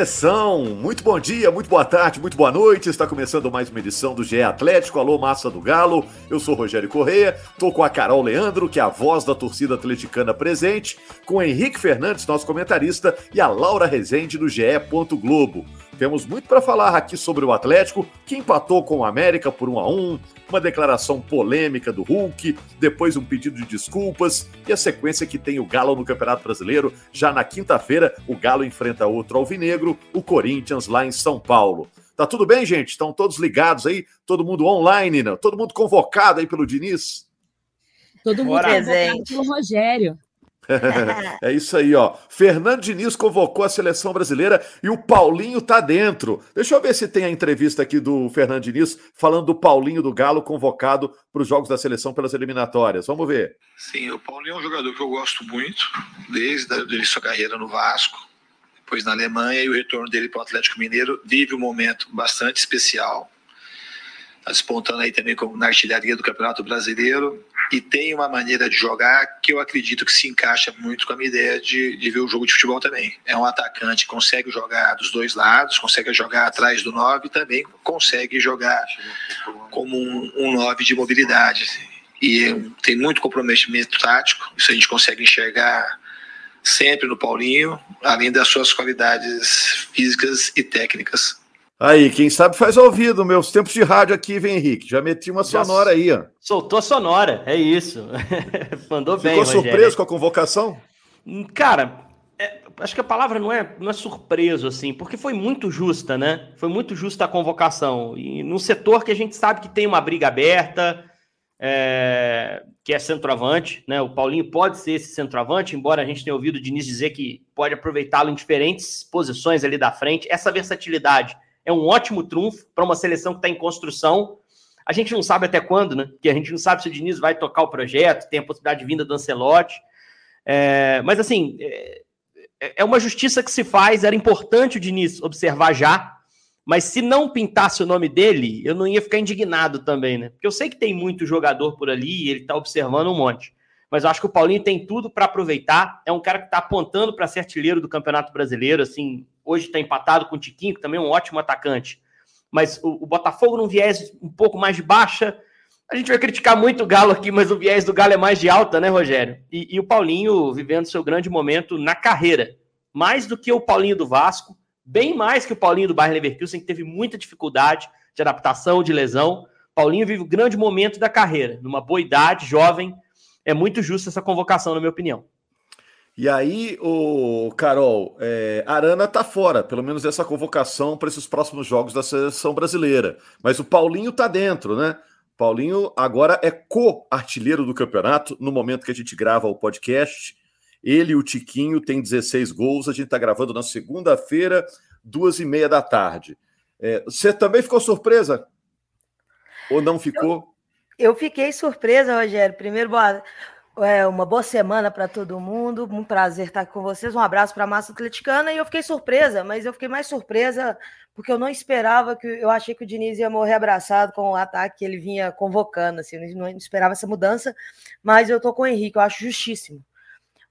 Seleção. Muito bom dia, muito boa tarde, muito boa noite. Está começando mais uma edição do GE Atlético. Alô, massa do Galo. Eu sou Rogério Correia. Tô com a Carol Leandro, que é a voz da torcida atleticana presente, com o Henrique Fernandes, nosso comentarista, e a Laura Rezende do GE. Globo. Temos muito para falar aqui sobre o Atlético, que empatou com o América por 1 a 1, uma declaração polêmica do Hulk, depois um pedido de desculpas e a sequência que tem o Galo no Campeonato Brasileiro. Já na quinta-feira, o Galo enfrenta outro alvinegro, o Corinthians lá em São Paulo. Tá tudo bem, gente? Estão todos ligados aí? Todo mundo online, né? Todo mundo convocado aí pelo Diniz? Todo mundo Bora. convocado pelo Rogério. é isso aí, ó. Fernando Diniz convocou a seleção brasileira e o Paulinho tá dentro. Deixa eu ver se tem a entrevista aqui do Fernando Diniz falando do Paulinho do Galo convocado para os jogos da seleção pelas eliminatórias. Vamos ver. Sim, o Paulinho é um jogador que eu gosto muito, desde a sua carreira no Vasco, depois na Alemanha e o retorno dele para o Atlético Mineiro vive um momento bastante especial. Está despontando aí também como na artilharia do Campeonato Brasileiro e tem uma maneira de jogar que eu acredito que se encaixa muito com a minha ideia de, de ver o jogo de futebol também. É um atacante consegue jogar dos dois lados, consegue jogar atrás do 9 e também consegue jogar como um, um 9 de mobilidade. E tem muito comprometimento tático, isso a gente consegue enxergar sempre no Paulinho, além das suas qualidades físicas e técnicas. Aí, quem sabe faz ouvido. Meus tempos de rádio aqui, vem Henrique. Já meti uma sonora aí, ó. Soltou a sonora, é isso. Mandou Ficou bem. Ficou surpreso com a convocação? Hum, cara, é, acho que a palavra não é, não é surpreso, assim, porque foi muito justa, né? Foi muito justa a convocação. E num setor que a gente sabe que tem uma briga aberta, é, que é centroavante, né? O Paulinho pode ser esse centroavante, embora a gente tenha ouvido o Diniz dizer que pode aproveitá-lo em diferentes posições ali da frente. Essa versatilidade é um ótimo trunfo para uma seleção que está em construção. A gente não sabe até quando, né? Porque a gente não sabe se o Diniz vai tocar o projeto, tem a possibilidade de vinda do Ancelotti. É, mas, assim, é, é uma justiça que se faz. Era importante o Diniz observar já. Mas se não pintasse o nome dele, eu não ia ficar indignado também, né? Porque eu sei que tem muito jogador por ali e ele está observando um monte. Mas eu acho que o Paulinho tem tudo para aproveitar. É um cara que está apontando para ser artilheiro do Campeonato Brasileiro, assim, hoje está empatado com o Tiquinho, que também é um ótimo atacante. Mas o, o, Botafogo num viés um pouco mais de baixa. A gente vai criticar muito o Galo aqui, mas o viés do Galo é mais de alta, né, Rogério? E, e o Paulinho vivendo seu grande momento na carreira. Mais do que o Paulinho do Vasco, bem mais que o Paulinho do Bayern Leverkusen, que teve muita dificuldade de adaptação, de lesão. Paulinho vive o grande momento da carreira, numa boa idade, jovem. É muito justa essa convocação, na minha opinião. E aí, o Carol, é, Arana tá fora, pelo menos dessa convocação para esses próximos jogos da seleção brasileira. Mas o Paulinho tá dentro, né? Paulinho agora é co-artilheiro do campeonato no momento que a gente grava o podcast. Ele e o Tiquinho têm 16 gols. A gente está gravando na segunda-feira, duas e meia da tarde. É, você também ficou surpresa? Ou não ficou? Eu, eu fiquei surpresa, Rogério. Primeiro, boa, é, uma boa semana para todo mundo. Um prazer estar com vocês. Um abraço para a massa atleticana. E eu fiquei surpresa, mas eu fiquei mais surpresa porque eu não esperava que eu achei que o Diniz ia morrer abraçado com o ataque que ele vinha convocando. Assim, eu não esperava essa mudança, mas eu tô com o Henrique, eu acho justíssimo.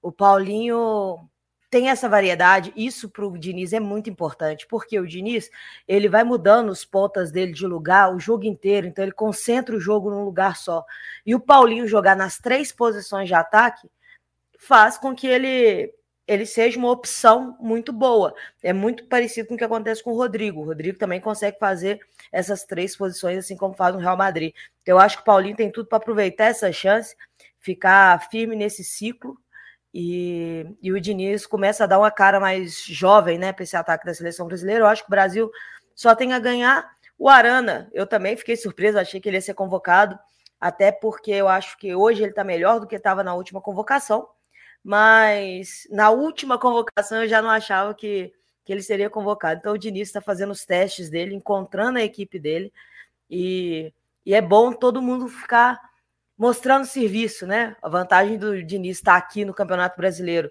O Paulinho tem essa variedade, isso para o Diniz é muito importante, porque o Diniz ele vai mudando os pontas dele de lugar o jogo inteiro, então ele concentra o jogo num lugar só. E o Paulinho jogar nas três posições de ataque faz com que ele ele seja uma opção muito boa. É muito parecido com o que acontece com o Rodrigo. O Rodrigo também consegue fazer essas três posições, assim como faz no Real Madrid. Então, eu acho que o Paulinho tem tudo para aproveitar essa chance, ficar firme nesse ciclo e, e o Diniz começa a dar uma cara mais jovem né, para esse ataque da seleção brasileira. Eu acho que o Brasil só tem a ganhar. O Arana, eu também fiquei surpresa, achei que ele ia ser convocado, até porque eu acho que hoje ele está melhor do que estava na última convocação. Mas na última convocação eu já não achava que, que ele seria convocado. Então o Diniz está fazendo os testes dele, encontrando a equipe dele. E, e é bom todo mundo ficar mostrando serviço, né? A vantagem do Diniz estar aqui no Campeonato Brasileiro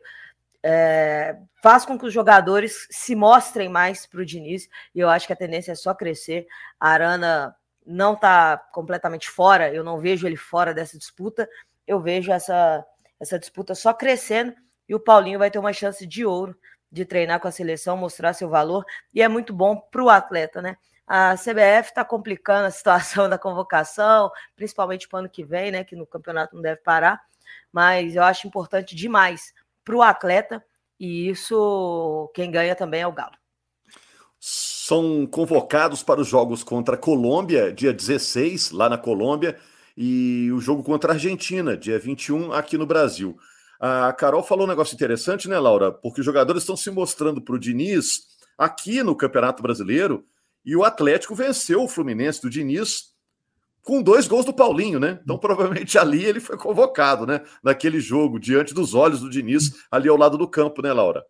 é, faz com que os jogadores se mostrem mais para o Diniz, e eu acho que a tendência é só crescer. A Arana não está completamente fora, eu não vejo ele fora dessa disputa, eu vejo essa, essa disputa só crescendo, e o Paulinho vai ter uma chance de ouro de treinar com a seleção, mostrar seu valor, e é muito bom para o atleta, né? A CBF está complicando a situação da convocação, principalmente para o ano que vem, né? Que no campeonato não deve parar, mas eu acho importante demais para o atleta, e isso quem ganha também é o Galo. São convocados para os jogos contra a Colômbia, dia 16, lá na Colômbia, e o jogo contra a Argentina, dia 21, aqui no Brasil. A Carol falou um negócio interessante, né, Laura? Porque os jogadores estão se mostrando para o Diniz aqui no Campeonato Brasileiro e o Atlético venceu o Fluminense do Diniz com dois gols do Paulinho, né? Então, provavelmente ali ele foi convocado, né? Naquele jogo, diante dos olhos do Diniz, ali ao lado do campo, né, Laura?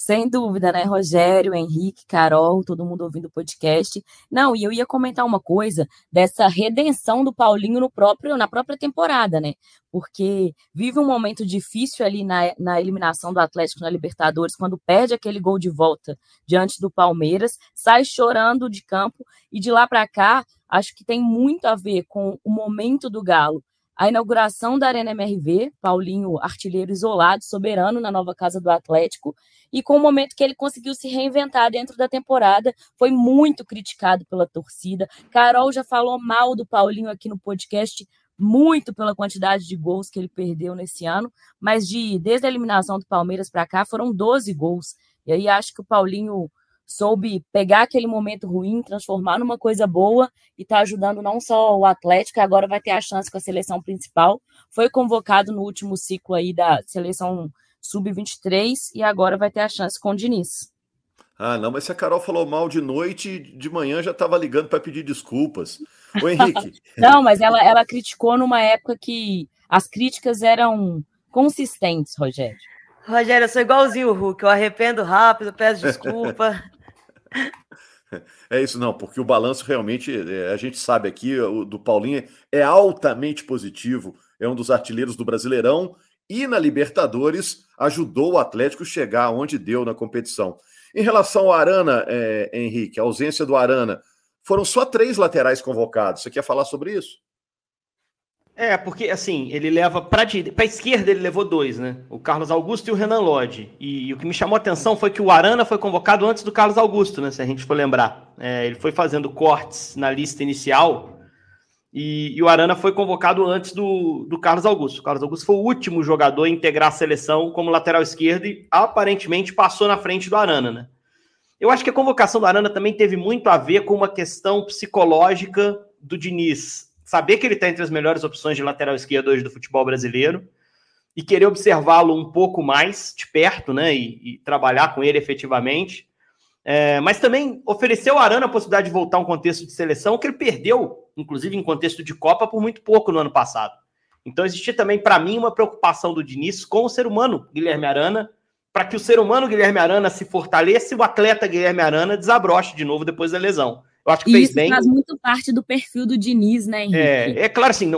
Sem dúvida, né, Rogério, Henrique, Carol, todo mundo ouvindo o podcast. Não, e eu ia comentar uma coisa dessa redenção do Paulinho no próprio, na própria temporada, né? Porque vive um momento difícil ali na, na eliminação do Atlético na Libertadores, quando perde aquele gol de volta diante do Palmeiras, sai chorando de campo, e de lá para cá, acho que tem muito a ver com o momento do Galo a inauguração da Arena MRV, Paulinho artilheiro isolado, soberano na nova casa do Atlético, e com o momento que ele conseguiu se reinventar dentro da temporada, foi muito criticado pela torcida. Carol já falou mal do Paulinho aqui no podcast, muito pela quantidade de gols que ele perdeu nesse ano, mas de desde a eliminação do Palmeiras para cá foram 12 gols. E aí acho que o Paulinho soube pegar aquele momento ruim, transformar numa coisa boa e está ajudando não só o Atlético, agora vai ter a chance com a seleção principal. Foi convocado no último ciclo aí da seleção sub-23 e agora vai ter a chance com o Diniz. Ah, não, mas se a Carol falou mal de noite, de manhã já estava ligando para pedir desculpas. O Henrique. não, mas ela, ela criticou numa época que as críticas eram consistentes, Rogério. Rogério, eu sou igualzinho o Hulk, eu arrependo rápido, peço desculpa. É isso, não, porque o balanço realmente, é, a gente sabe aqui, o do Paulinho é altamente positivo, é um dos artilheiros do Brasileirão e na Libertadores ajudou o Atlético chegar onde deu na competição. Em relação ao Arana, é, Henrique, a ausência do Arana, foram só três laterais convocados. Você quer falar sobre isso? É, porque assim, ele leva para a esquerda, ele levou dois, né? O Carlos Augusto e o Renan Lodge. E, e, o que me chamou a atenção foi que o Arana foi convocado antes do Carlos Augusto, né? Se a gente for lembrar. É, ele foi fazendo cortes na lista inicial e, e, o Arana foi convocado antes do, do Carlos Augusto. O Carlos Augusto foi o último jogador a integrar a seleção como lateral esquerdo e aparentemente passou na frente do Arana, né? Eu acho que a convocação do Arana também teve muito a ver com uma questão psicológica do Diniz saber que ele está entre as melhores opções de lateral esquerdo hoje do futebol brasileiro e querer observá-lo um pouco mais de perto, né? E, e trabalhar com ele efetivamente. É, mas também ofereceu ao Arana a possibilidade de voltar a um contexto de seleção que ele perdeu, inclusive em contexto de Copa, por muito pouco no ano passado. Então existia também, para mim, uma preocupação do Diniz com o ser humano Guilherme Arana, para que o ser humano Guilherme Arana se fortaleça e o atleta Guilherme Arana desabroche de novo depois da lesão. Eu acho que fez Isso bem. faz muito parte do perfil do Diniz, né, Henrique? É, é claro assim,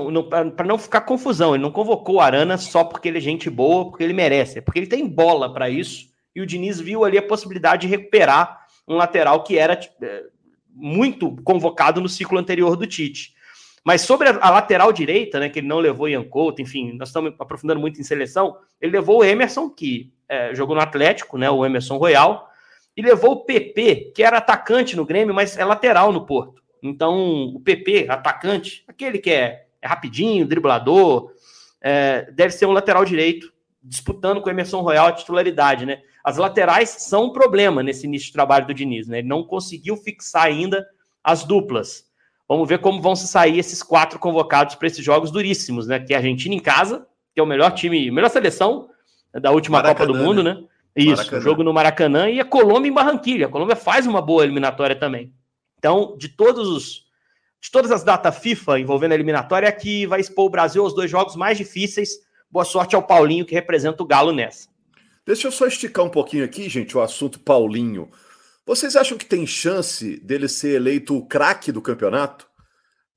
para não ficar confusão, ele não convocou o Arana só porque ele é gente boa, porque ele merece, é porque ele tem bola para isso, e o Diniz viu ali a possibilidade de recuperar um lateral que era é, muito convocado no ciclo anterior do Tite. Mas sobre a, a, lateral direita, né, que ele não levou Ian Couto, enfim, nós estamos aprofundando muito em seleção, ele levou o Emerson, que é, jogou no Atlético, né, o Emerson Royal, e levou o PP, que era atacante no Grêmio, mas é lateral no Porto. Então, o PP, atacante, aquele que é, é rapidinho, driblador, é, deve ser um lateral direito, disputando com o Emerson Royal a titularidade, né? As laterais são um problema nesse início de trabalho do Diniz, né? Ele não conseguiu fixar ainda as duplas. Vamos ver como vão se sair esses quatro convocados para esses jogos duríssimos, né? Que é a Argentina em casa, que é o melhor time, melhor seleção da última Maracanã, Copa do Mundo, né? né? Isso, Maracanã. jogo no Maracanã e a Colômbia em Barranquilha. A Colômbia faz uma boa eliminatória também. Então, de todos os de todas as datas FIFA envolvendo a eliminatória, é que vai expor o Brasil aos dois jogos mais difíceis. Boa sorte ao Paulinho, que representa o Galo nessa. Deixa eu só esticar um pouquinho aqui, gente, o assunto Paulinho. Vocês acham que tem chance dele ser eleito o craque do campeonato?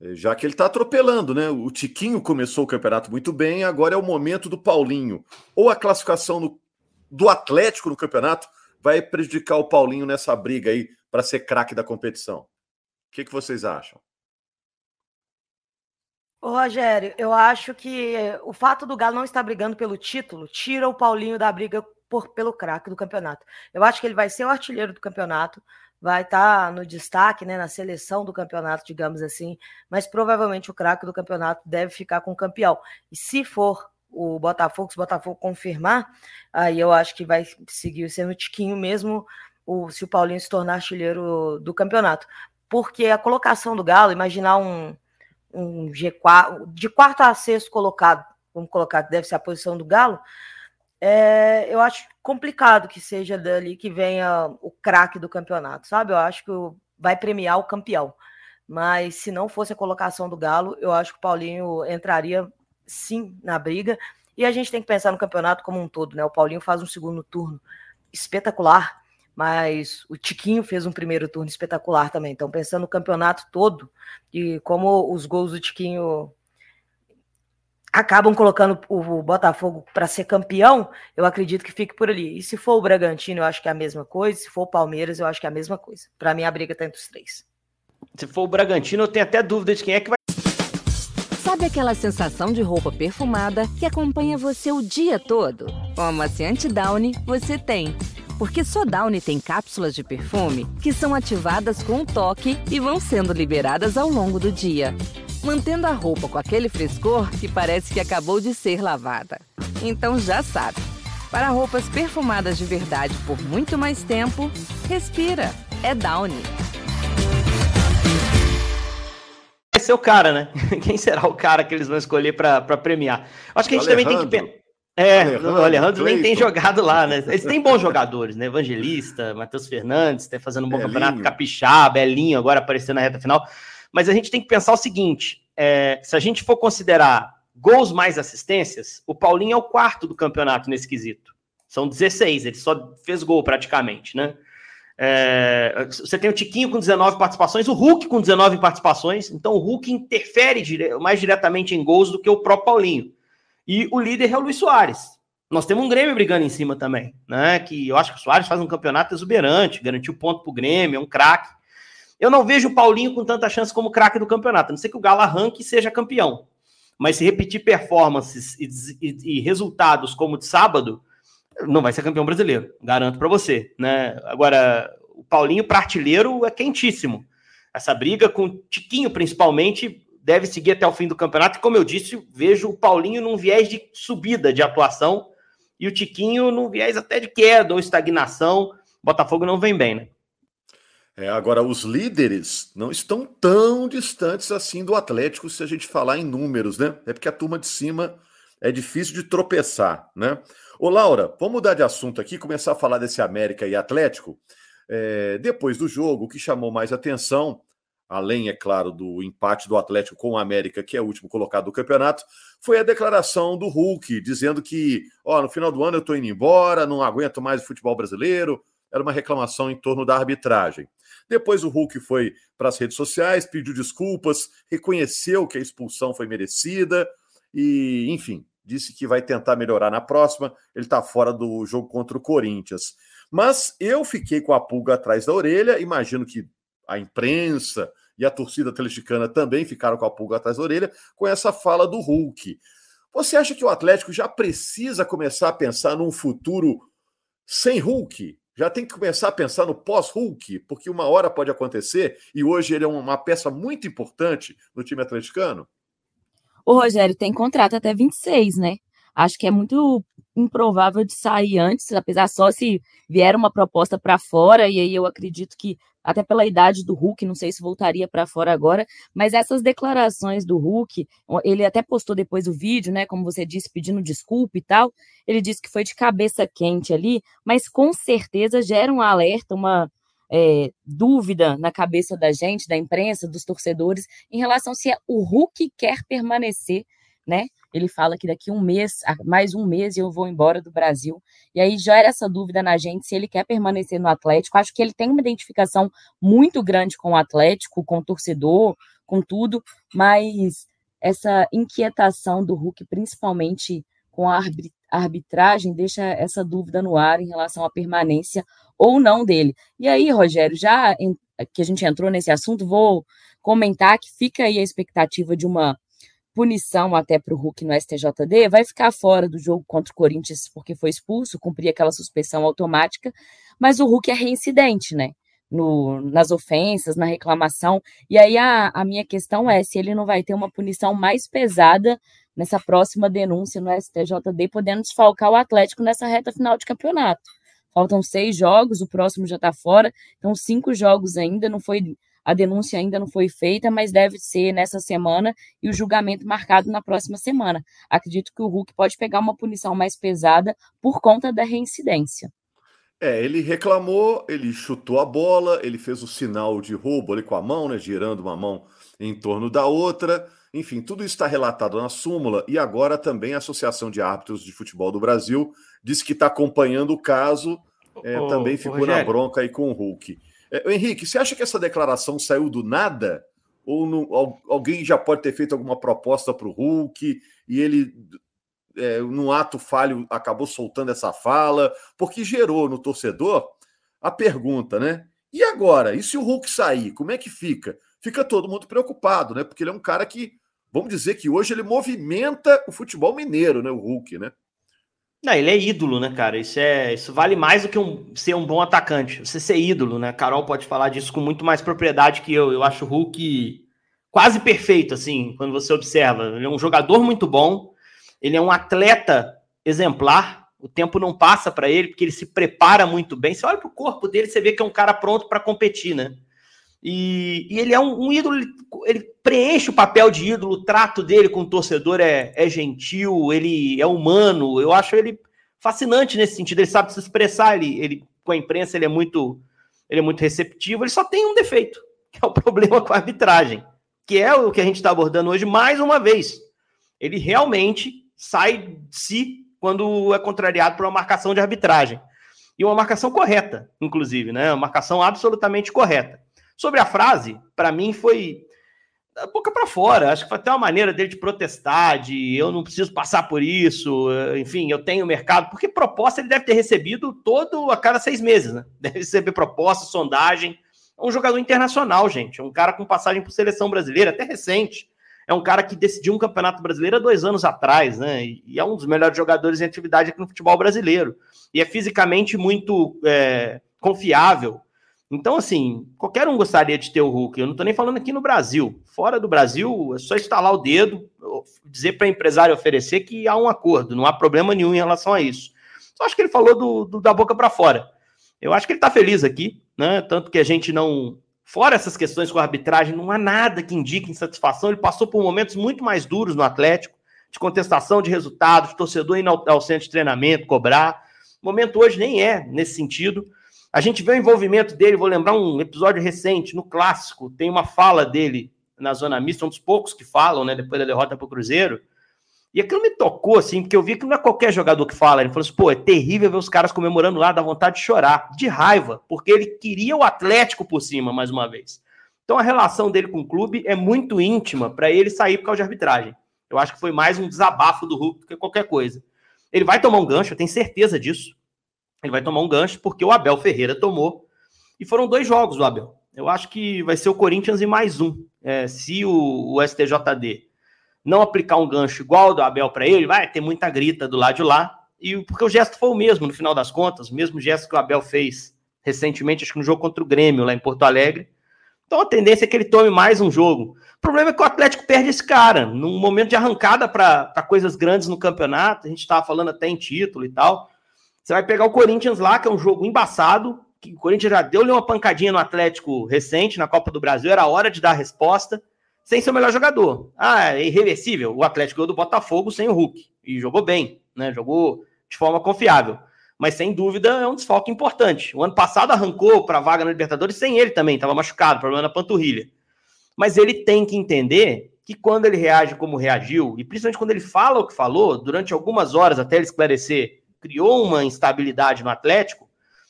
É, já que ele está atropelando, né? O Tiquinho começou o campeonato muito bem, agora é o momento do Paulinho. Ou a classificação no do Atlético no campeonato vai prejudicar o Paulinho nessa briga aí para ser craque da competição. O que, que vocês acham? Ô, Rogério, eu acho que o fato do Galo não estar brigando pelo título tira o Paulinho da briga por, pelo craque do campeonato. Eu acho que ele vai ser o artilheiro do campeonato, vai estar tá no destaque, né, na seleção do campeonato, digamos assim, mas provavelmente o craque do campeonato deve ficar com o campeão. E se for o Botafogo, se o Botafogo confirmar, aí eu acho que vai seguir sendo Tiquinho mesmo, o, se o Paulinho se tornar artilheiro do campeonato. Porque a colocação do Galo, imaginar um, um G4, de quarto a sexto colocado, vamos colocar deve ser a posição do Galo, é, eu acho complicado que seja dali que venha o craque do campeonato, sabe? Eu acho que vai premiar o campeão. Mas se não fosse a colocação do Galo, eu acho que o Paulinho entraria sim na briga. E a gente tem que pensar no campeonato como um todo, né? O Paulinho faz um segundo turno espetacular, mas o Tiquinho fez um primeiro turno espetacular também. Então, pensando no campeonato todo e como os gols do Tiquinho acabam colocando o Botafogo para ser campeão, eu acredito que fique por ali. E se for o Bragantino, eu acho que é a mesma coisa. Se for o Palmeiras, eu acho que é a mesma coisa. Para mim, a briga está entre os três. Se for o Bragantino, eu tenho até dúvida de quem é que vai. Sabe aquela sensação de roupa perfumada que acompanha você o dia todo? Com a amaciante Downy, você tem. Porque só Downy tem cápsulas de perfume que são ativadas com um toque e vão sendo liberadas ao longo do dia mantendo a roupa com aquele frescor que parece que acabou de ser lavada. Então já sabe, para roupas perfumadas de verdade por muito mais tempo, respira. É Downy. Ser o cara, né? Quem será o cara que eles vão escolher para premiar? Acho que a gente também tem que pensar. É, Alejandro, o Alejandro nem tem jogado lá, né? Eles têm bons jogadores, né? Evangelista, Matheus Fernandes, tá fazendo um bom Belinho. campeonato, Capixá, Belinho agora aparecendo na reta final. Mas a gente tem que pensar o seguinte: é, se a gente for considerar gols mais assistências, o Paulinho é o quarto do campeonato nesse quesito. São 16, ele só fez gol praticamente, né? É, você tem o Tiquinho com 19 participações, o Hulk com 19 participações, então o Hulk interfere dire mais diretamente em gols do que o próprio Paulinho. E o líder é o Luiz Soares. Nós temos um Grêmio brigando em cima também, né? Que eu acho que o Soares faz um campeonato exuberante, garantiu ponto pro Grêmio, é um craque. Eu não vejo o Paulinho com tanta chance como craque do campeonato, a não ser que o Galo arranque e seja campeão. Mas se repetir performances e, e, e resultados como de sábado, não vai ser campeão brasileiro, garanto para você. Né? Agora, o Paulinho para artilheiro é quentíssimo. Essa briga com o Tiquinho, principalmente, deve seguir até o fim do campeonato. E como eu disse, vejo o Paulinho num viés de subida de atuação e o Tiquinho num viés até de queda ou estagnação. Botafogo não vem bem, né? É, agora, os líderes não estão tão distantes assim do Atlético se a gente falar em números, né? É porque a turma de cima é difícil de tropeçar, né? Ô, Laura, vamos mudar de assunto aqui, começar a falar desse América e Atlético. É, depois do jogo, o que chamou mais atenção, além, é claro, do empate do Atlético com o América, que é o último colocado do campeonato, foi a declaração do Hulk, dizendo que, ó, no final do ano eu tô indo embora, não aguento mais o futebol brasileiro. Era uma reclamação em torno da arbitragem. Depois o Hulk foi para as redes sociais, pediu desculpas, reconheceu que a expulsão foi merecida e, enfim, disse que vai tentar melhorar na próxima. Ele está fora do jogo contra o Corinthians. Mas eu fiquei com a pulga atrás da orelha, imagino que a imprensa e a torcida atleticana também ficaram com a pulga atrás da orelha com essa fala do Hulk. Você acha que o Atlético já precisa começar a pensar num futuro sem Hulk? já tem que começar a pensar no pós-Hulk, porque uma hora pode acontecer e hoje ele é uma peça muito importante no time atleticano? O Rogério tem contrato até 26, né? Acho que é muito improvável de sair antes, apesar só se vier uma proposta para fora, e aí eu acredito que, até pela idade do Hulk, não sei se voltaria para fora agora, mas essas declarações do Hulk, ele até postou depois o vídeo, né, como você disse, pedindo desculpa e tal, ele disse que foi de cabeça quente ali, mas com certeza gera um alerta, uma é, dúvida na cabeça da gente, da imprensa, dos torcedores, em relação se é o Hulk quer permanecer, né, ele fala que daqui um mês, mais um mês, eu vou embora do Brasil. E aí gera essa dúvida na gente se ele quer permanecer no Atlético. Acho que ele tem uma identificação muito grande com o Atlético, com o torcedor, com tudo, mas essa inquietação do Hulk, principalmente com a arbitragem, deixa essa dúvida no ar em relação à permanência ou não dele. E aí, Rogério, já que a gente entrou nesse assunto, vou comentar que fica aí a expectativa de uma punição até para o Hulk no STJD, vai ficar fora do jogo contra o Corinthians porque foi expulso, cumprir aquela suspensão automática, mas o Hulk é reincidente, né? No, nas ofensas, na reclamação. E aí a, a minha questão é se ele não vai ter uma punição mais pesada nessa próxima denúncia no STJD, podendo desfalcar o Atlético nessa reta final de campeonato. Faltam seis jogos, o próximo já está fora, então cinco jogos ainda, não foi a denúncia ainda não foi feita, mas deve ser nessa semana e o julgamento marcado na próxima semana. Acredito que o Hulk pode pegar uma punição mais pesada por conta da reincidência. É, ele reclamou, ele chutou a bola, ele fez o sinal de roubo ali com a mão, né, girando uma mão em torno da outra. Enfim, tudo isso está relatado na súmula e agora também a Associação de Árbitros de Futebol do Brasil diz que está acompanhando o caso, é, oh, também ficou na bronca aí com o Hulk. É, Henrique, você acha que essa declaração saiu do nada? Ou no, alguém já pode ter feito alguma proposta para o Hulk e ele, é, num ato falho, acabou soltando essa fala? Porque gerou no torcedor a pergunta, né? E agora? E se o Hulk sair, como é que fica? Fica todo mundo preocupado, né? Porque ele é um cara que vamos dizer que hoje ele movimenta o futebol mineiro, né? O Hulk, né? Não, ele é ídolo, né, cara? Isso, é, isso vale mais do que um, ser um bom atacante. Você ser ídolo, né? Carol pode falar disso com muito mais propriedade que eu. Eu acho o Hulk quase perfeito, assim, quando você observa. Ele é um jogador muito bom, ele é um atleta exemplar. O tempo não passa para ele, porque ele se prepara muito bem. Você olha para o corpo dele, você vê que é um cara pronto para competir, né? E, e, ele é um, um ídolo, ele, preenche o papel de ídolo, o trato dele com o torcedor é, é, gentil, ele é humano. Eu acho ele fascinante nesse sentido. Ele sabe se expressar, ele, ele com a imprensa ele é muito ele é muito receptivo. Ele só tem um defeito, que é o problema com a arbitragem, que é o que a gente está abordando hoje mais uma vez. Ele realmente sai de si quando é contrariado por uma marcação de arbitragem. E uma marcação correta, inclusive, né? Uma marcação absolutamente correta. Sobre a frase, para mim foi da boca para fora. Acho que foi até uma maneira dele de protestar, de eu não preciso passar por isso, enfim, eu tenho mercado, porque proposta ele deve ter recebido todo a cada seis meses, né? Deve receber proposta, sondagem. É um jogador internacional, gente. É um cara com passagem por seleção brasileira, até recente. É um cara que decidiu um campeonato brasileiro há dois anos atrás, né? E é um dos melhores jogadores em atividade aqui no futebol brasileiro. E é fisicamente muito é, confiável. Então, assim, qualquer um gostaria de ter o Hulk. Eu não estou nem falando aqui no Brasil. Fora do Brasil, é só instalar o dedo, dizer para empresário oferecer que há um acordo, não há problema nenhum em relação a isso. Só acho que ele falou do, do da boca para fora. Eu acho que ele está feliz aqui, né? Tanto que a gente não. Fora essas questões com a arbitragem, não há nada que indique insatisfação. Ele passou por momentos muito mais duros no Atlético, de contestação de resultados, torcedor indo ao, ao centro de treinamento, cobrar. O momento hoje nem é nesse sentido. A gente vê o envolvimento dele, vou lembrar um episódio recente, no clássico, tem uma fala dele na zona mista, um dos poucos que falam, né, depois da derrota para o Cruzeiro. E aquilo me tocou, assim, porque eu vi que não é qualquer jogador que fala. Ele falou assim, pô, é terrível ver os caras comemorando lá, dá vontade de chorar, de raiva, porque ele queria o Atlético por cima, mais uma vez. Então a relação dele com o clube é muito íntima para ele sair por causa de arbitragem. Eu acho que foi mais um desabafo do Hulk do que qualquer coisa. Ele vai tomar um gancho, eu tenho certeza disso. Ele vai tomar um gancho porque o Abel Ferreira tomou. E foram dois jogos do Abel. Eu acho que vai ser o Corinthians e mais um. É, se o, o, STJD não aplicar um gancho igual do Abel para ele, vai ter muita grita do lado de lá. E porque o gesto foi o mesmo, no final das contas, o mesmo gesto que o Abel fez recentemente, acho que no jogo contra o Grêmio, lá em Porto Alegre. Então a tendência é que ele tome mais um jogo. O problema é que o Atlético perde esse cara. Num momento de arrancada para coisas grandes no campeonato, a gente estava falando até em título e tal. Você vai pegar o Corinthians lá, que é um jogo embaçado, que o Corinthians já deu-lhe uma pancadinha no Atlético recente, na Copa do Brasil, era hora de dar a resposta, sem ser o melhor jogador. Ah, é irreversível. O Atlético ganhou do Botafogo sem o Hulk, e jogou bem, né? Jogou de forma confiável. Mas sem dúvida é um desfalque importante. O ano passado arrancou para a vaga na Libertadores sem ele também, estava machucado, problema na panturrilha. Mas ele tem que entender que quando ele reage como reagiu, e principalmente quando ele fala o que falou, durante algumas horas até ele esclarecer criou uma instabilidade no Atlético,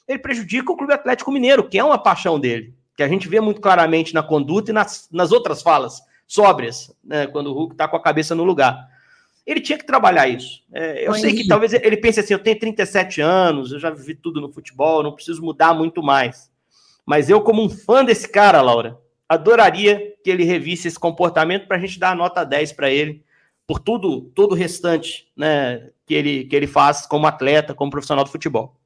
ele prejudica o Clube Atlético Mineiro, que é uma paixão dele, que a gente vê muito claramente na conduta e nas, nas outras falas sóbrias, né, quando o Hulk está com a cabeça no lugar. Ele tinha que trabalhar isso. É, eu sei que talvez ele pense assim: eu tenho 37 anos, eu já vivi tudo no futebol, não preciso mudar muito mais. Mas eu, como um fã desse cara, Laura, adoraria que ele revisse esse comportamento para a gente dar a nota 10 para ele por tudo, todo o restante, né, que ele, que ele faz como atleta, como profissional do futebol.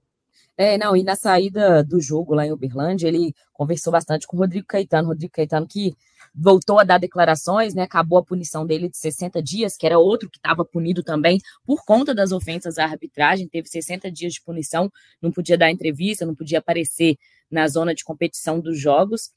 É, não, e na saída do jogo lá em Uberlândia, ele conversou bastante com o Rodrigo Caetano. Rodrigo Caetano que voltou a dar declarações, né? Acabou a punição dele de 60 dias, que era outro que estava punido também por conta das ofensas à arbitragem, teve 60 dias de punição, não podia dar entrevista, não podia aparecer na zona de competição dos jogos.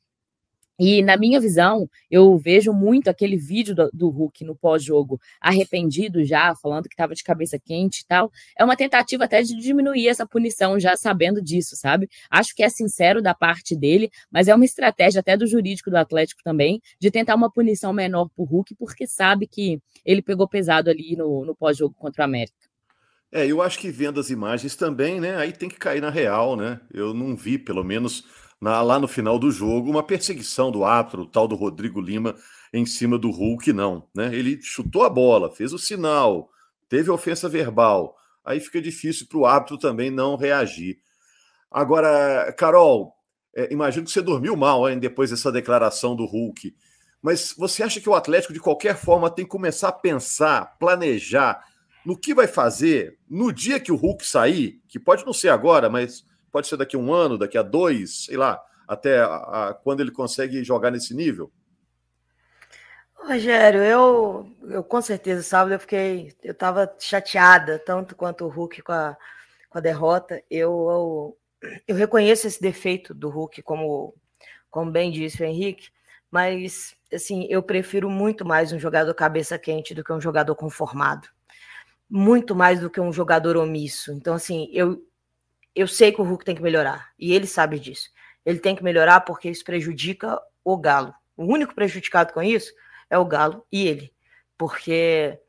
E na minha visão, eu vejo muito aquele vídeo do, do Hulk no pós-jogo, arrependido já, falando que estava de cabeça quente e tal. É uma tentativa até de diminuir essa punição, já sabendo disso, sabe? Acho que é sincero da parte dele, mas é uma estratégia até do jurídico do Atlético também, de tentar uma punição menor para o Hulk, porque sabe que ele pegou pesado ali no, no pós-jogo contra o América. É, eu acho que vendo as imagens também, né? Aí tem que cair na real, né? Eu não vi, pelo menos na, lá no final do jogo, uma perseguição do árbitro, tal do Rodrigo Lima, em cima do Hulk, não. Né? Ele chutou a bola, fez o sinal, teve ofensa verbal. Aí fica difícil para o árbitro também não reagir. Agora, Carol, é, imagino que você dormiu mal hein, depois dessa declaração do Hulk. Mas você acha que o Atlético, de qualquer forma, tem que começar a pensar, planejar no que vai fazer no dia que o Hulk sair, que pode não ser agora, mas Pode ser daqui a um ano, daqui a dois, sei lá, até a, a, quando ele consegue jogar nesse nível? Rogério, eu, eu com certeza, sábado eu fiquei, eu estava chateada, tanto quanto o Hulk com a, com a derrota. Eu, eu, eu, reconheço esse defeito do Hulk, como, como bem disse o Henrique, mas assim, eu prefiro muito mais um jogador cabeça quente do que um jogador conformado. Muito mais do que um jogador omisso. Então, assim, eu, eu sei que o Hulk tem que melhorar. E ele sabe disso. Ele tem que melhorar porque isso prejudica o Galo. O único prejudicado com isso é o Galo e ele. Porque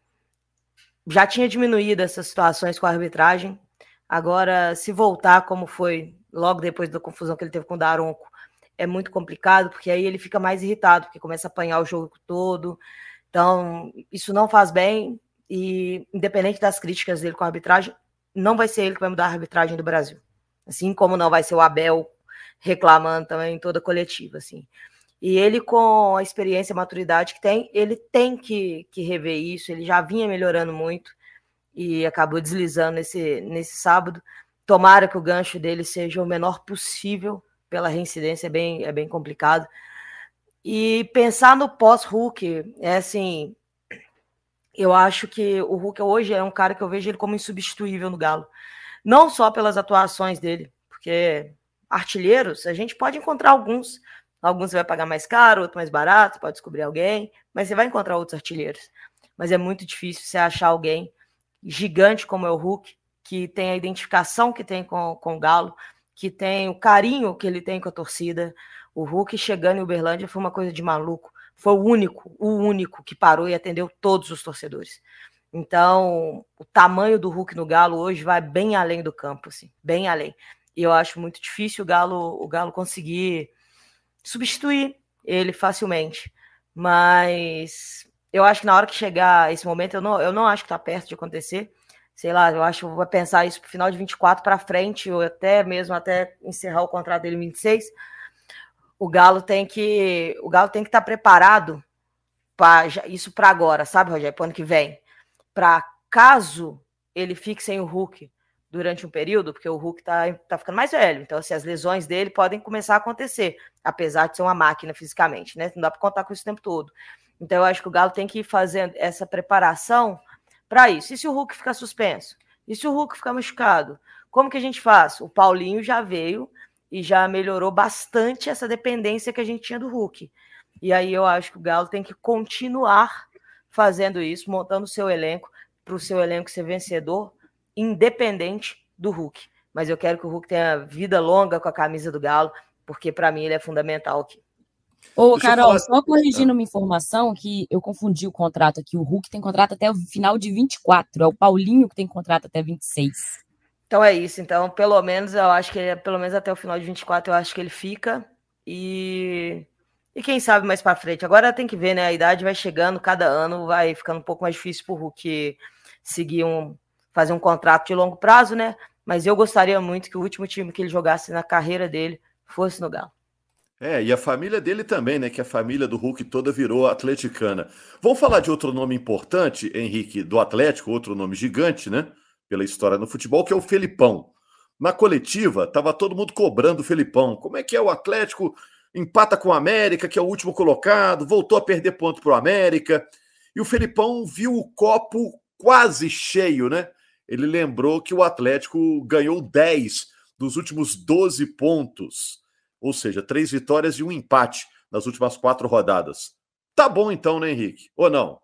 já tinha diminuído essas situações com a arbitragem. Agora, se voltar como foi logo depois da confusão que ele teve com o Daronco, é muito complicado, porque aí ele fica mais irritado, porque começa a apanhar o jogo todo. Então, isso não faz bem. E, independente das críticas dele com a arbitragem, não vai ser ele que vai mudar a arbitragem do Brasil. Assim como não vai ser o Abel reclamando também em toda a coletiva, assim. E ele, com a experiência e maturidade que tem, ele tem que, que rever isso. Ele já vinha melhorando muito e acabou deslizando nesse, nesse sábado. Tomara que o gancho dele seja o menor possível, pela reincidência é bem, é bem complicado. E pensar no pós-Hulk é assim: eu acho que o Hulk hoje é um cara que eu vejo ele como insubstituível no Galo. Não só pelas atuações dele, porque artilheiros, a gente pode encontrar alguns. Alguns você vai pagar mais caro, outro mais barato, pode descobrir alguém, mas você vai encontrar outros artilheiros. Mas é muito difícil você achar alguém gigante como é o Hulk, que tem a identificação que tem com, com o Galo, que tem o carinho que ele tem com a torcida. O Hulk chegando em Uberlândia foi uma coisa de maluco foi o único, o único que parou e atendeu todos os torcedores. Então, o tamanho do Hulk no Galo hoje vai bem além do campo, assim, bem além. E eu acho muito difícil o Galo, o Galo conseguir substituir ele facilmente. Mas eu acho que na hora que chegar esse momento, eu não, eu não acho que está perto de acontecer. Sei lá, eu acho que vou pensar isso para o final de 24 para frente, ou até mesmo até encerrar o contrato dele em 26 o Galo tem que o Galo tem que estar tá preparado para isso para agora, sabe, Rogério, para ano que vem, para caso ele fique sem o Hulk durante um período, porque o Hulk tá, tá ficando mais velho, então assim, as lesões dele podem começar a acontecer, apesar de ser uma máquina fisicamente, né? Não dá para contar com isso o tempo todo. Então eu acho que o Galo tem que ir fazendo essa preparação para isso. E se o Hulk ficar suspenso? E se o Hulk ficar machucado? Como que a gente faz? O Paulinho já veio e já melhorou bastante essa dependência que a gente tinha do Hulk. E aí eu acho que o Galo tem que continuar fazendo isso, montando o seu elenco para o seu elenco ser vencedor, independente do Hulk. Mas eu quero que o Hulk tenha vida longa com a camisa do Galo, porque para mim ele é fundamental aqui. Ô, Carol, só corrigindo uma informação que eu confundi o contrato aqui. O Hulk tem contrato até o final de 24, é o Paulinho que tem contrato até 26. Então é isso. Então, pelo menos, eu acho que ele, pelo menos até o final de 24, eu acho que ele fica. E, e quem sabe mais para frente. Agora tem que ver, né? A idade vai chegando, cada ano vai ficando um pouco mais difícil pro Hulk seguir um. fazer um contrato de longo prazo, né? Mas eu gostaria muito que o último time que ele jogasse na carreira dele fosse no Galo. É, e a família dele também, né? Que a família do Hulk toda virou atleticana. Vamos falar de outro nome importante, Henrique, do Atlético, outro nome gigante, né? Pela história no futebol, que é o Felipão. Na coletiva, tava todo mundo cobrando o Felipão. Como é que é o Atlético? Empata com o América, que é o último colocado, voltou a perder ponto para o América. E o Felipão viu o copo quase cheio, né? Ele lembrou que o Atlético ganhou 10 dos últimos 12 pontos ou seja, três vitórias e um empate nas últimas quatro rodadas. Tá bom então, né, Henrique? Ou não?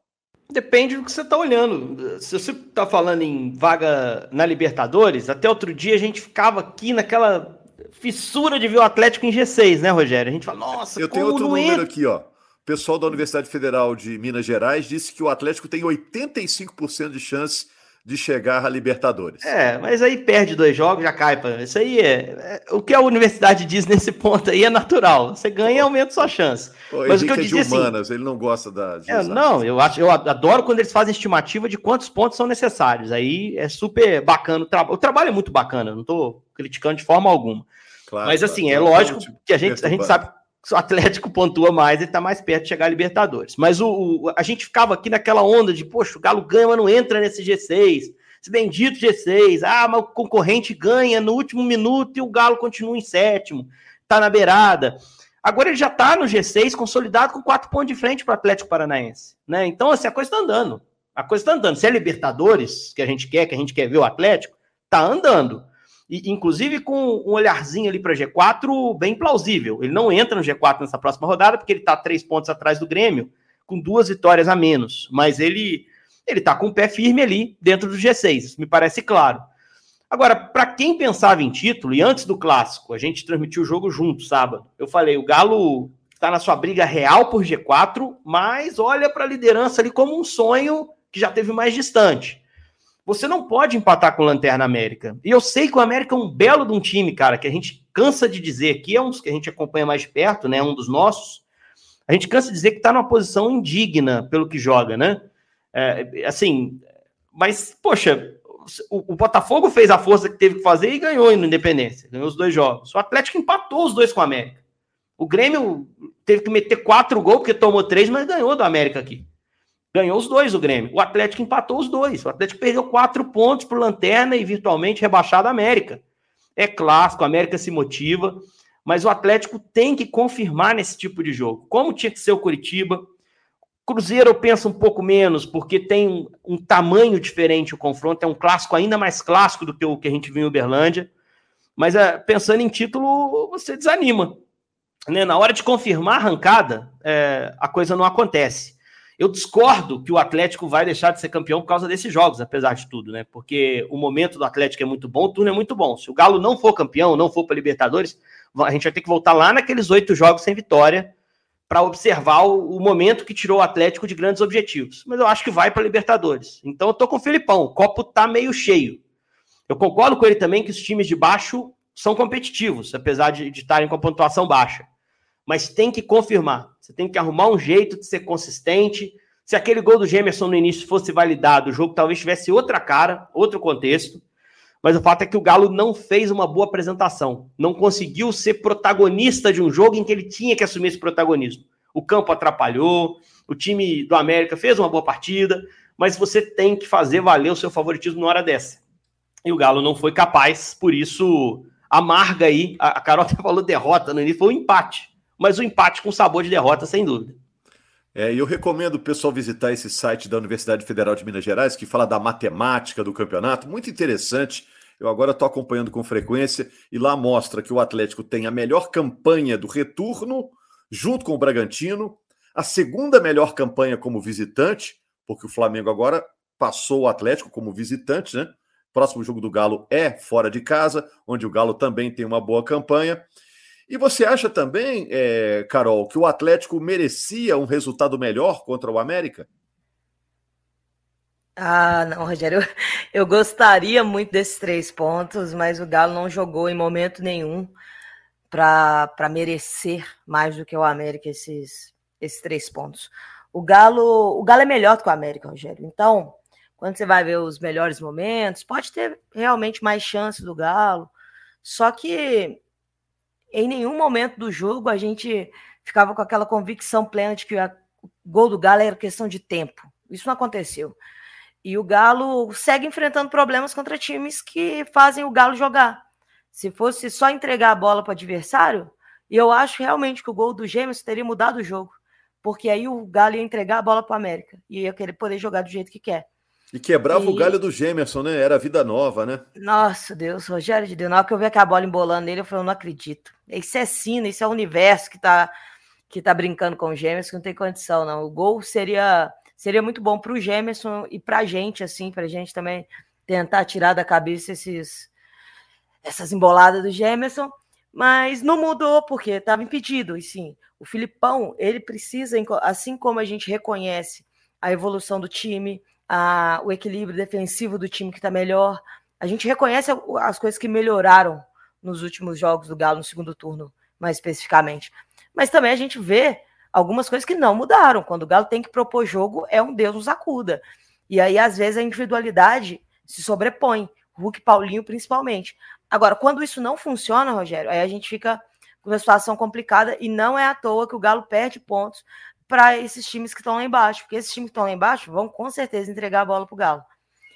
Depende do que você está olhando. Se você está falando em vaga na Libertadores, até outro dia a gente ficava aqui naquela fissura de ver o Atlético em G6, né, Rogério? A gente fala, nossa, Eu tenho outro número entra? aqui, ó. O pessoal da Universidade Federal de Minas Gerais disse que o Atlético tem 85% de chance de chegar à Libertadores. É, mas aí perde dois jogos, já cai. Pra... Isso aí é, é, O que a universidade diz nesse ponto aí é natural. Você ganha e aumenta sua chance. Mas o que eu é dizia de assim, humanas, assim, ele não gosta da. É, não, eu acho, eu adoro quando eles fazem estimativa de quantos pontos são necessários. Aí é super bacana. O, tra... o trabalho é muito bacana, não estou criticando de forma alguma. Claro, mas assim, claro, é lógico que a gente, a gente sabe o Atlético pontua mais, ele está mais perto de chegar à Libertadores. Mas o, o, a gente ficava aqui naquela onda de, poxa, o Galo ganha, mas não entra nesse G6. Esse bendito G6. Ah, mas o concorrente ganha no último minuto e o Galo continua em sétimo. Está na beirada. Agora ele já está no G6, consolidado com quatro pontos de frente para o Atlético Paranaense. Né? Então, assim, a coisa está andando. A coisa está andando. Se é Libertadores, que a gente quer, que a gente quer ver o Atlético, está andando e, inclusive com um olharzinho ali para G4 bem plausível. Ele não entra no G4 nessa próxima rodada, porque ele está três pontos atrás do Grêmio, com duas vitórias a menos. Mas ele ele está com o pé firme ali dentro do G6, isso me parece claro. Agora, para quem pensava em título, e antes do clássico, a gente transmitiu o jogo junto sábado. Eu falei, o Galo está na sua briga real por G4, mas olha para a liderança ali como um sonho que já teve mais distante. Você não pode empatar com o Lanterna América. E eu sei que o América é um belo de um time, cara, que a gente cansa de dizer, que é um dos que a gente acompanha mais perto, né? Um dos nossos. A gente cansa de dizer que está numa posição indigna pelo que joga, né? É, assim, mas, poxa, o, o, Botafogo fez a força que teve que fazer e ganhou no Independência. Ganhou os dois jogos. O Atlético empatou os dois com o América. O Grêmio teve que meter quatro gols, porque tomou três, mas ganhou do América aqui. Ganhou os dois o Grêmio. O Atlético empatou os dois. O Atlético perdeu quatro pontos para Lanterna e virtualmente rebaixado a América. É clássico, a América se motiva, mas o Atlético tem que confirmar nesse tipo de jogo. Como tinha que ser o Curitiba. Cruzeiro eu penso um pouco menos, porque tem um, um tamanho diferente o confronto. É um clássico ainda mais clássico do que o que a gente viu em Uberlândia. Mas é, pensando em título, você desanima. Né? Na hora de confirmar a arrancada, é, a coisa não acontece. Eu discordo que o Atlético vai deixar de ser campeão por causa desses jogos, apesar de tudo, né? Porque o momento do Atlético é muito bom, o turno é muito bom. Se o Galo não for campeão, não for para Libertadores, a gente vai ter que voltar lá naqueles oito jogos sem vitória para observar o, o, momento que tirou o Atlético de grandes objetivos. Mas eu acho que vai para Libertadores. Então eu tô com o Filipão, o copo tá meio cheio. Eu concordo com ele também que os times de baixo são competitivos, apesar de estarem com a pontuação baixa mas tem que confirmar. Você tem que arrumar um jeito de ser consistente. Se aquele gol do Gemerson no início fosse validado, o jogo talvez tivesse outra cara, outro contexto. Mas o fato é que o Galo não fez uma boa apresentação. Não conseguiu ser protagonista de um jogo em que ele tinha que assumir esse protagonismo. O campo atrapalhou, o time do América fez uma boa partida, mas você tem que fazer valer o seu favoritismo na hora dessa. E o Galo não foi capaz, por isso amarga aí. A Carol até falou derrota no início, foi um empate mas o empate com sabor de derrota, sem dúvida. É, eu recomendo o pessoal visitar esse site da Universidade Federal de Minas Gerais, que fala da matemática do campeonato, muito interessante. Eu agora estou acompanhando com frequência e lá mostra que o Atlético tem a melhor campanha do retorno, junto com o Bragantino, a segunda melhor campanha como visitante, porque o Flamengo agora passou o Atlético como visitante, né? Próximo jogo do Galo é fora de casa, onde o Galo também tem uma boa campanha. E você acha também, é, Carol, que o Atlético merecia um resultado melhor contra o América? Ah, não, Rogério. Eu, gostaria muito desses três pontos, mas o Galo não jogou em momento nenhum para merecer mais do que o América esses, esses três pontos. O Galo, o Galo é melhor do que o América, Rogério. Então, quando você vai ver os melhores momentos, pode ter realmente mais chance do Galo. Só que em nenhum momento do jogo a gente ficava com aquela convicção plena de que o gol do Galo era questão de tempo. Isso não aconteceu. E o Galo segue enfrentando problemas contra times que fazem o Galo jogar. Se fosse só entregar a bola para o adversário, eu acho realmente que o gol do Gêmeos teria mudado o jogo. Porque aí o Galo ia entregar a bola para o América e ia querer poder jogar do jeito que quer. E quebrava e... o galho do Gemerson, né? Era vida nova, né? Nossa, Deus, Rogério de Deus. Na hora que eu vi aquela bola embolando nele, eu falei, eu não acredito. Isso é sino, isso é o universo que tá, que tá brincando com o Gemerson, não tem condição, não. O gol seria, seria muito bom para o Gemerson e para a gente, assim, para a gente também tentar tirar da cabeça esses, essas emboladas do Gemerson. Mas não mudou, porque estava impedido. E sim, o Filipão, ele precisa, assim como a gente reconhece a evolução do time, a, o equilíbrio defensivo do time que está melhor. A gente reconhece as coisas que melhoraram nos últimos jogos do Galo no segundo turno, mais especificamente. Mas também a gente vê algumas coisas que não mudaram. Quando o Galo tem que propor jogo, é um Deus nos acuda. E aí, às vezes, a individualidade se sobrepõe. Hulk Paulinho, principalmente. Agora, quando isso não funciona, Rogério, aí a gente fica com uma situação complicada e não é à toa que o Galo perde pontos para esses times que estão lá embaixo, porque esses times que estão lá embaixo vão com certeza entregar a bola para o Galo.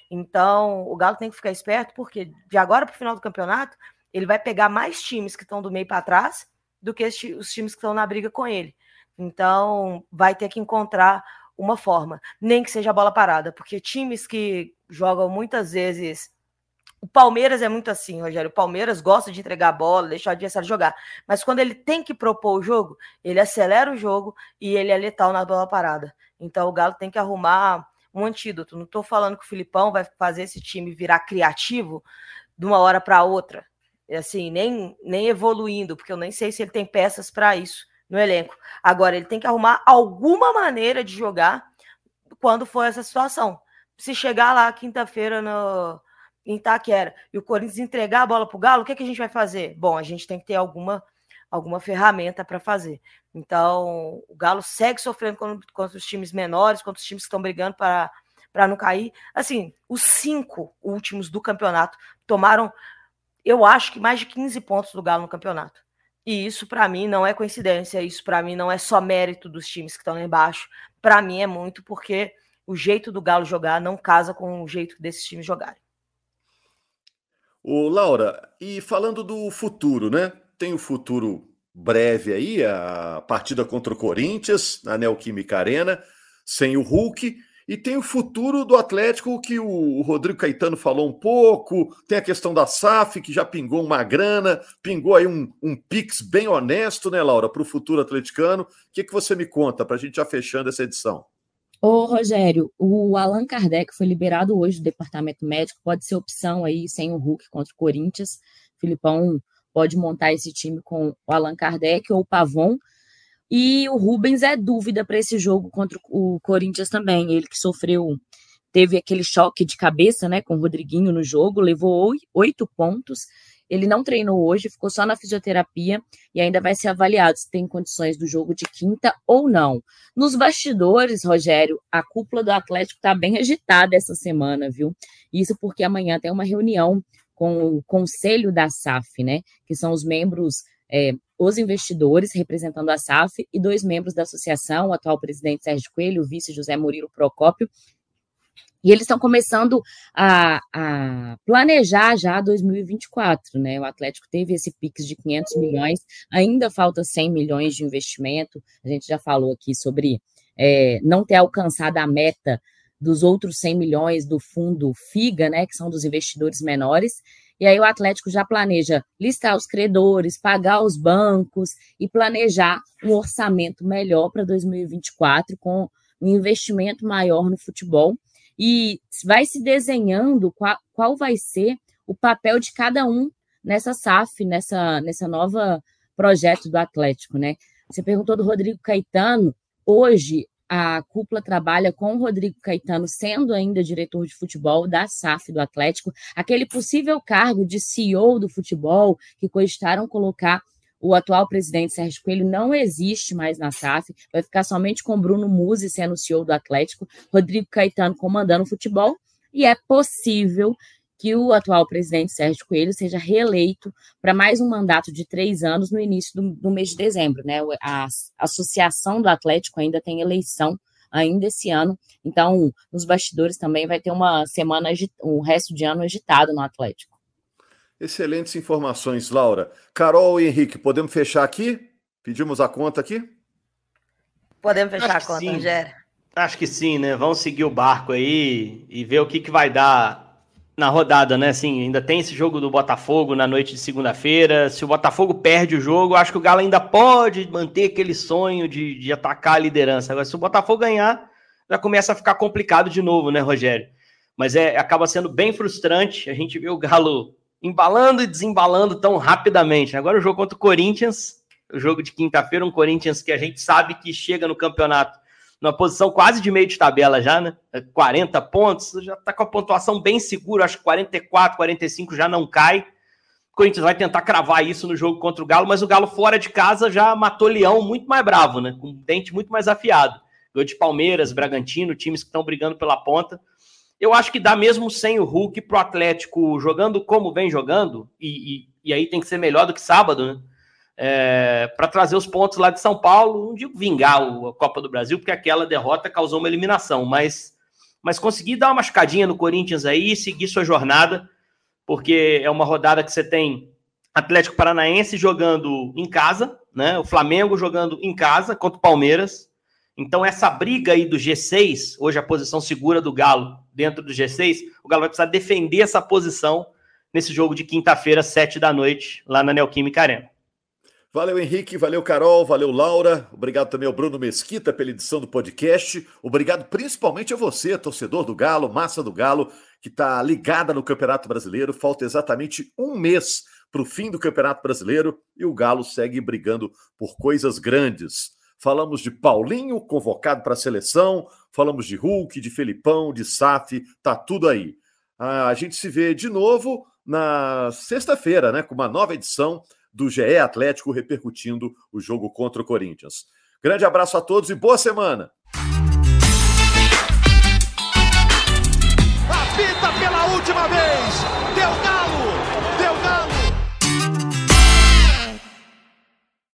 Então, o Galo tem que ficar esperto, porque de agora para o final do campeonato, ele vai pegar mais times que estão do meio para trás do que os times que estão na briga com ele. Então, vai ter que encontrar uma forma, nem que seja bola parada, porque times que jogam muitas vezes o Palmeiras é muito assim, Rogério. O Palmeiras gosta de entregar a bola, deixar o adversário jogar. Mas quando ele tem que propor o jogo, ele acelera o jogo e ele é letal na bola parada. Então o Galo tem que arrumar um antídoto. Não estou falando que o Filipão vai fazer esse time virar criativo de uma hora para outra. Assim, nem, nem evoluindo, porque eu nem sei se ele tem peças para isso no elenco. Agora, ele tem que arrumar alguma maneira de jogar quando for essa situação. Se chegar lá quinta-feira no em Itaquera e o Corinthians entregar a bola para o Galo, o que, é que a gente vai fazer? Bom, a gente tem que ter alguma, alguma ferramenta para fazer. Então, o Galo segue sofrendo contra, os times menores, contra os times que estão brigando para para não cair. Assim, os cinco últimos do campeonato tomaram, eu acho que mais de 15 pontos do Galo no campeonato. E isso para mim não é coincidência, isso para mim não é só mérito dos times que estão lá embaixo. Para mim é muito porque o jeito do Galo jogar não casa com o jeito desses times jogarem. Ô, Laura, e falando do futuro, né? Tem o futuro breve aí, a partida contra o Corinthians, na Neoquímica Arena, sem o Hulk. E tem o futuro do Atlético, que o Rodrigo Caetano falou um pouco. Tem a questão da SAF, que já pingou uma grana, pingou aí um, um Pix bem honesto, né, Laura, para o futuro atleticano. O que, que você me conta para a gente já fechando essa edição? Ô, Rogério, o Allan Kardec foi liberado hoje do departamento médico, pode ser opção aí sem o Hulk contra o Corinthians. O Filipão pode montar esse time com o Allan Kardec ou o Pavon. E o Rubens é dúvida para esse jogo contra o Corinthians também. Ele que sofreu, teve aquele choque de cabeça, né, com o Rodriguinho no jogo, levou oito pontos ele não treinou hoje, ficou só na fisioterapia e ainda vai ser avaliado se tem condições do jogo de quinta ou não. Nos bastidores, Rogério, a cúpula do Atlético está bem agitada essa semana, viu? Isso porque amanhã tem uma reunião com o conselho da SAF, né? Que são os membros é, os investidores representando a SAF e dois membros da associação, o atual presidente Sérgio Coelho, o vice José Murilo Procópio, e eles estão começando a, a, planejar já 2024, né? O Atlético teve esse PIX de 500 milhões, ainda falta 100 milhões de investimento. A gente já falou aqui sobre é, não ter alcançado a meta dos outros 100 milhões do fundo FIGA, né? Que são dos investidores menores. E aí o Atlético já planeja listar os credores, pagar os bancos e planejar um orçamento melhor para 2024 com um investimento maior no futebol e vai se desenhando qual, qual vai ser o papel de cada um nessa SAF, nessa, nessa nova projeto do Atlético, né? Você perguntou do Rodrigo Caetano. Hoje, a cúpula trabalha com o Rodrigo Caetano, sendo ainda diretor de futebol da SAF do Atlético, aquele possível cargo de CEO do futebol que cogitaram colocar o atual presidente Sérgio Coelho não existe mais na SAF, vai ficar somente com Bruno Musi sendo CEO do Atlético, Rodrigo Caetano comandando o futebol, e é possível que o atual presidente Sérgio Coelho seja reeleito para mais um mandato de três anos no início do, do mês de dezembro. Né? A associação do Atlético ainda tem eleição ainda esse ano, então nos bastidores também vai ter uma semana, um resto de ano agitado no Atlético. Excelentes informações, Laura. Carol e Henrique, podemos fechar aqui? Pedimos a conta aqui? Podemos fechar Acho a conta, Rogério. Acho que sim, né? Vamos seguir o barco aí e ver o que, que vai dar na rodada, né? Assim, ainda tem esse jogo do Botafogo na noite de segunda-feira. Se o Botafogo perde o jogo, acho que o Galo ainda pode manter aquele sonho de, de atacar a liderança. Agora, se o Botafogo ganhar, já começa a ficar complicado de novo, né, Rogério? Mas é, acaba sendo bem frustrante. A gente vê o Galo embalando e desembalando tão rapidamente. Agora o jogo contra o Corinthians, o jogo de quinta-feira, um Corinthians que a gente sabe que chega no campeonato numa posição quase de meio de tabela já, né? 40 é, pontos, já tá com a pontuação bem segura, acho que 44, 45 já não cai. O Corinthians vai tentar cravar isso no jogo contra o Galo, mas o Galo fora de casa já matou Leão muito mais bravo, né? Com um dente muito mais afiado. Gol de Palmeiras, Bragantino, times que estão brigando pela ponta. Eu acho que dá mesmo sem o Hulk pro Atlético jogando como vem jogando, e, e, e aí tem que ser melhor do que sábado, né? é, para trazer os pontos lá de São Paulo, não digo vingar a Copa do Brasil, porque aquela derrota causou uma eliminação, mas, mas conseguir dar uma machucadinha no Corinthians aí e seguir sua jornada, porque é uma rodada que você tem Atlético Paranaense jogando em casa, né? O Flamengo jogando em casa contra o Palmeiras. Então, essa briga aí do G6, hoje a posição segura do Galo dentro do G6, o Galo vai precisar defender essa posição nesse jogo de quinta-feira, sete da noite, lá na Neoquímica Arena. Valeu, Henrique, valeu, Carol, valeu, Laura. Obrigado também ao Bruno Mesquita pela edição do podcast. Obrigado principalmente a você, torcedor do Galo, massa do Galo, que está ligada no Campeonato Brasileiro. Falta exatamente um mês para o fim do Campeonato Brasileiro e o Galo segue brigando por coisas grandes. Falamos de Paulinho, convocado para a seleção, falamos de Hulk, de Felipão, de Saf, tá tudo aí. A gente se vê de novo na sexta-feira, né, com uma nova edição do GE Atlético repercutindo o jogo contra o Corinthians. Grande abraço a todos e boa semana. Apita pela última vez.